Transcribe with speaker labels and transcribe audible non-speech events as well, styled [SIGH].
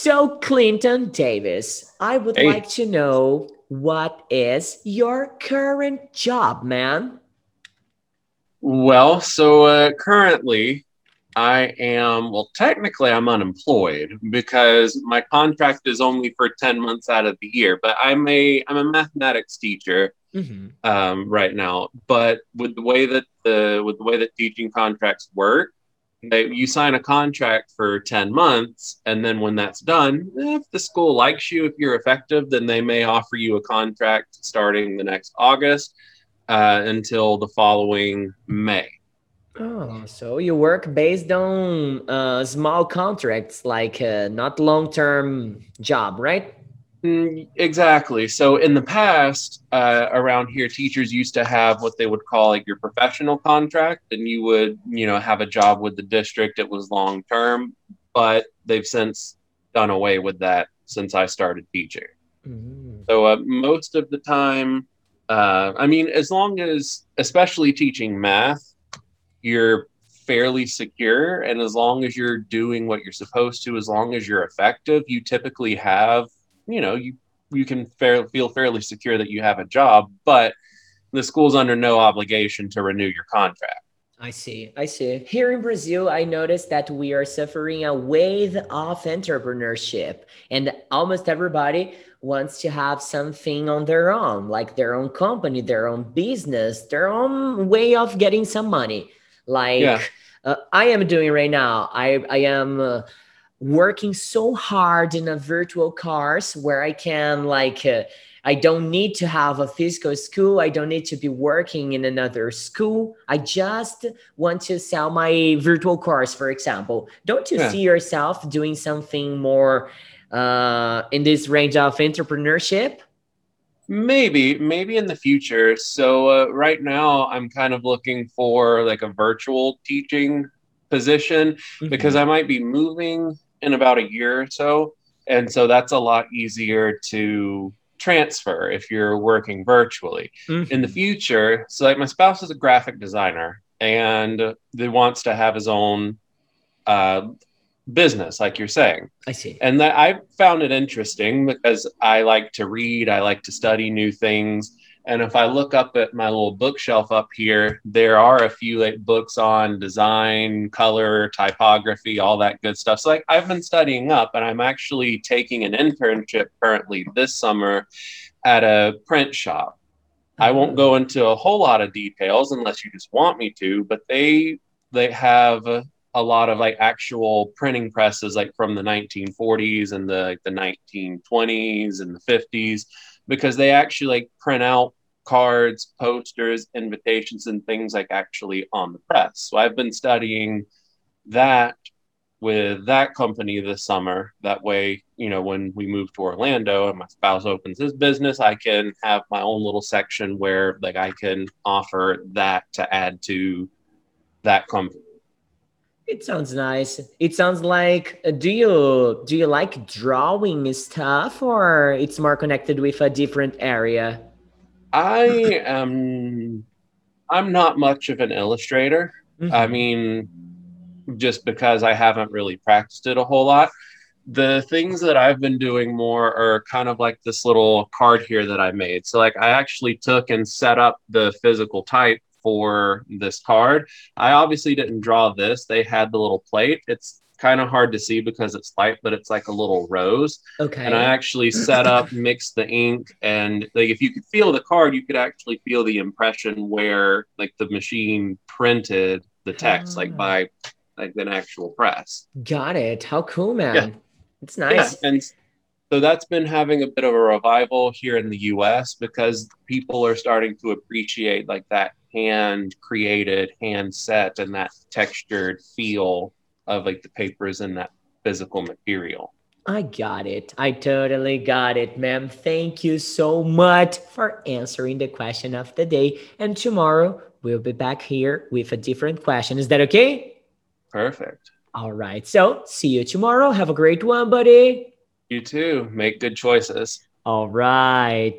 Speaker 1: So, Clinton Davis, I would
Speaker 2: Hey.
Speaker 1: like to know what is your current job, man?
Speaker 2: Well, so uh, currently I am, well, technically I'm unemployed because my contract is only for 10 months out of the year, but I'm a I'm a mathematics teacher
Speaker 1: Mhm.
Speaker 2: um, right now. But with the way that the with the way that teaching contracts work, you sign a contract for 10 months, and then when that's done, if the school likes you, if you're effective, then they may offer you a contract starting the next August uh, until the following May.
Speaker 1: Oh, so you work based on uh, small contracts, like uh, not long-term job, right?
Speaker 2: Mm, Exactly. So in the past, uh, around here, teachers used to have what they would call like your professional contract, and you would, you know, have a job with the district. It was long term, but they've since done away with that since I started teaching.
Speaker 1: Mm.
Speaker 2: So uh, most of the time, uh, I mean, as long as, especially teaching math, you're fairly secure, and as long as you're doing what you're supposed to, as long as you're effective, you typically have, you know, you you can fair, feel fairly secure that you have a job. But the school's under no obligation to renew your contract.
Speaker 1: I see. I see. Here in Brazil, I noticed that we are suffering a wave of entrepreneurship, and almost everybody wants to have something on their own, like their own company, their own business, their own way of getting some money. Like
Speaker 2: Yeah.
Speaker 1: uh, I am doing right now. I I am uh, working so hard in a virtual course where I can like. Uh, I don't need to have a physical school. I don't need to be working in another school. I just want to sell my virtual course, for example. Don't you
Speaker 2: Yeah.
Speaker 1: see yourself doing something more uh, in this range of entrepreneurship?
Speaker 2: Maybe, maybe in the future. So uh, right now, I'm kind of looking for like a virtual teaching position because
Speaker 1: Mhm.
Speaker 2: I might be moving in about a year or so. And so that's a lot easier to transfer if you're working virtually. In the future, so like my spouse is a graphic designer and he wants to have his own uh, business, like you're saying.
Speaker 1: I see.
Speaker 2: And that I found it interesting because I like to read, I like to study new things. And if I look up at my little bookshelf up here, there are a few like books on design, color, typography, all that good stuff. So like I've been studying up and I'm actually taking an internship currently this summer at a print shop. I won't go into a whole lot of details unless you just want me to, but they they have a, lot of like actual printing presses like from the 1940s and the like, the 1920s and the 50s because they actually like print out cards, posters, invitations and things like actually on the press. So I've been studying that with that company this summer. That way, you know, when we move to Orlando and my spouse opens his business, I can have my own little section where like I can offer that to add to that company.
Speaker 1: It sounds nice. It sounds like uh, do you do you like drawing stuff or it's more connected with a different area?
Speaker 2: I am I'm not much of an illustrator. I
Speaker 1: Mhm.
Speaker 2: mean, just because I haven't really practiced it a whole lot. The things that I've been doing more are kind of like this little card here that I made. So, like, I actually took and set up the physical type for this card. I obviously didn't draw this, they had the little plate. It's kind of hard to see because it's light, but it's like a little rose.
Speaker 1: Okay.
Speaker 2: And I actually set up, [LAUGHS] mixed the ink, and like if you could feel the card, you could actually feel the impression where like the machine printed the text, like
Speaker 1: Ah.
Speaker 2: by like an actual press.
Speaker 1: Got it. How cool, man.
Speaker 2: Yeah.
Speaker 1: It's nice.
Speaker 2: Yeah, and so that's been having a bit of a revival here in the US because people are starting to appreciate like that hand created, hand set, and that textured feel of like the papers and that physical material.
Speaker 1: I got it. I totally got it, ma'am. Thank you so much for answering the question of the day. And tomorrow we'll be back here with a different question. Is that okay?
Speaker 2: Perfect.
Speaker 1: All right. So see you tomorrow. Have a great one, buddy.
Speaker 2: You too. Make good choices.
Speaker 1: All right.